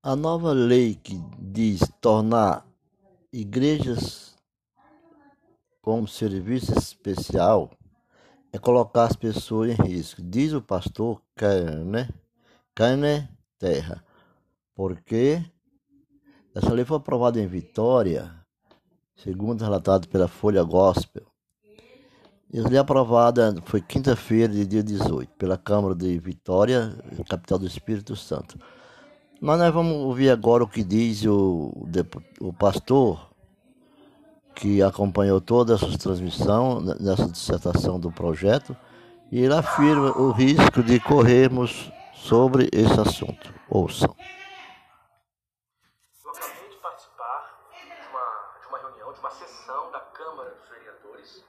A nova lei que diz tornar igrejas como serviço especial é colocar as pessoas em risco, diz o pastor Kane, Kane Terra, porque essa lei foi aprovada em Vitória, segundo relatado pela Folha Gospel. E a lei aprovada foi quinta-feira, dia 18, pela Câmara de Vitória, capital do Espírito Santo. Mas nós vamos ouvir agora o que diz o, o pastor que acompanhou toda essa transmissão, nessa dissertação do projeto, e ele afirma o risco de corrermos sobre esse assunto. Ouçam. Eu acabei de participar de uma, de uma reunião, de uma sessão da Câmara dos Vereadores,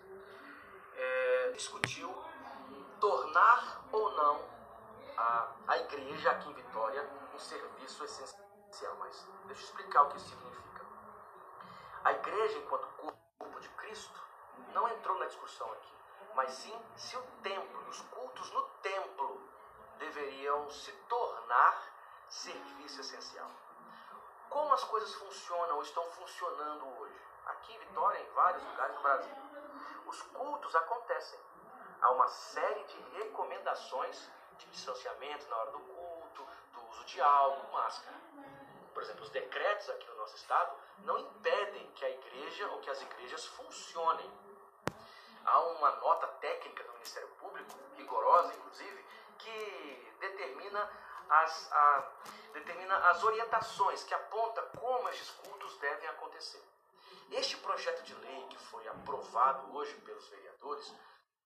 é, discutiu tornar ou não a, a igreja aqui em Vitória um serviço essencial. Mas deixa eu explicar o que isso significa. A igreja, enquanto corpo de Cristo, não entrou na discussão aqui, mas sim se o templo os cultos no templo deveriam se tornar serviço essencial. Como as coisas funcionam ou estão funcionando hoje? Aqui em Vitória, em vários lugares do Brasil. Os cultos acontecem. Há uma série de recomendações de distanciamento na hora do culto, do uso de álcool, máscara. Por exemplo, os decretos aqui no nosso estado não impedem que a igreja ou que as igrejas funcionem. Há uma nota técnica do Ministério Público, rigorosa inclusive, que determina as, a, determina as orientações, que aponta como estes cultos devem acontecer. Este projeto de lei que foi aprovado hoje pelos vereadores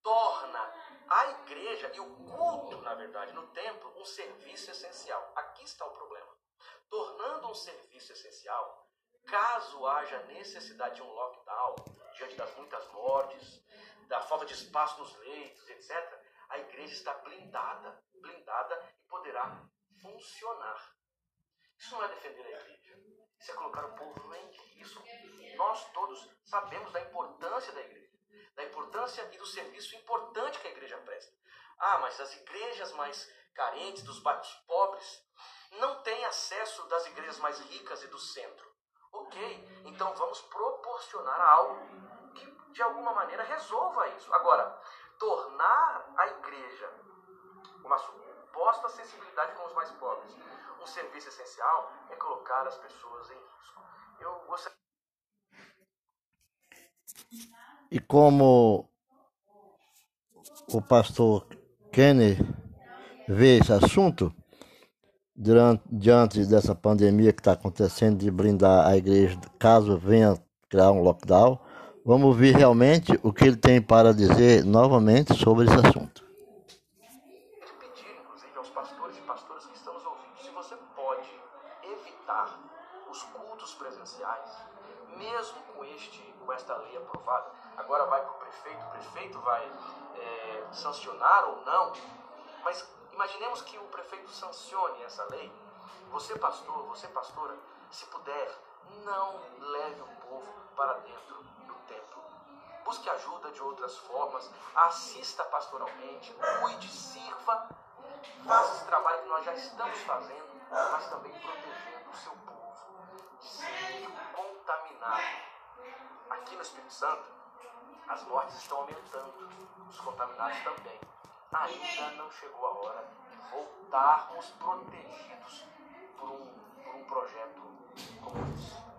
torna a igreja e o culto, na verdade, no templo, um serviço essencial. Aqui está o problema. Tornando um serviço essencial, caso haja necessidade de um lockdown, diante das muitas mortes, da falta de espaço nos leitos, etc., a igreja está blindada, blindada e poderá funcionar. Isso não é defender a igreja, isso é colocar o povo em risco. Nós todos sabemos da importância da igreja da importância e do serviço importante que a igreja presta. Ah, mas as igrejas mais carentes, dos bairros pobres, não têm acesso das igrejas mais ricas e do centro. Ok, então vamos proporcionar algo que de alguma maneira resolva isso. Agora, tornar a igreja uma suposta sensibilidade com os mais pobres um serviço essencial é colocar as pessoas em risco. Eu gostaria. E como o pastor Kenny vê esse assunto, durante, diante dessa pandemia que está acontecendo, de blindar a igreja, caso venha criar um lockdown, vamos ouvir realmente o que ele tem para dizer novamente sobre esse assunto. Mesmo com, este, esta lei aprovada, agora vai para o prefeito, o prefeito vai é, sancionar ou não, mas imaginemos que o prefeito sancione essa lei. Você, pastor, você, pastora, se puder, não leve o povo para dentro do templo. Busque ajuda de outras formas, assista pastoralmente, cuide, sirva, faça esse trabalho que nós já estamos fazendo, mas também protegendo o seu povo. Sem contaminar. Aqui no Espírito Santo, as mortes estão aumentando, os contaminados também. Ainda não chegou a hora de voltarmos protegidos por um, por um projeto como esse.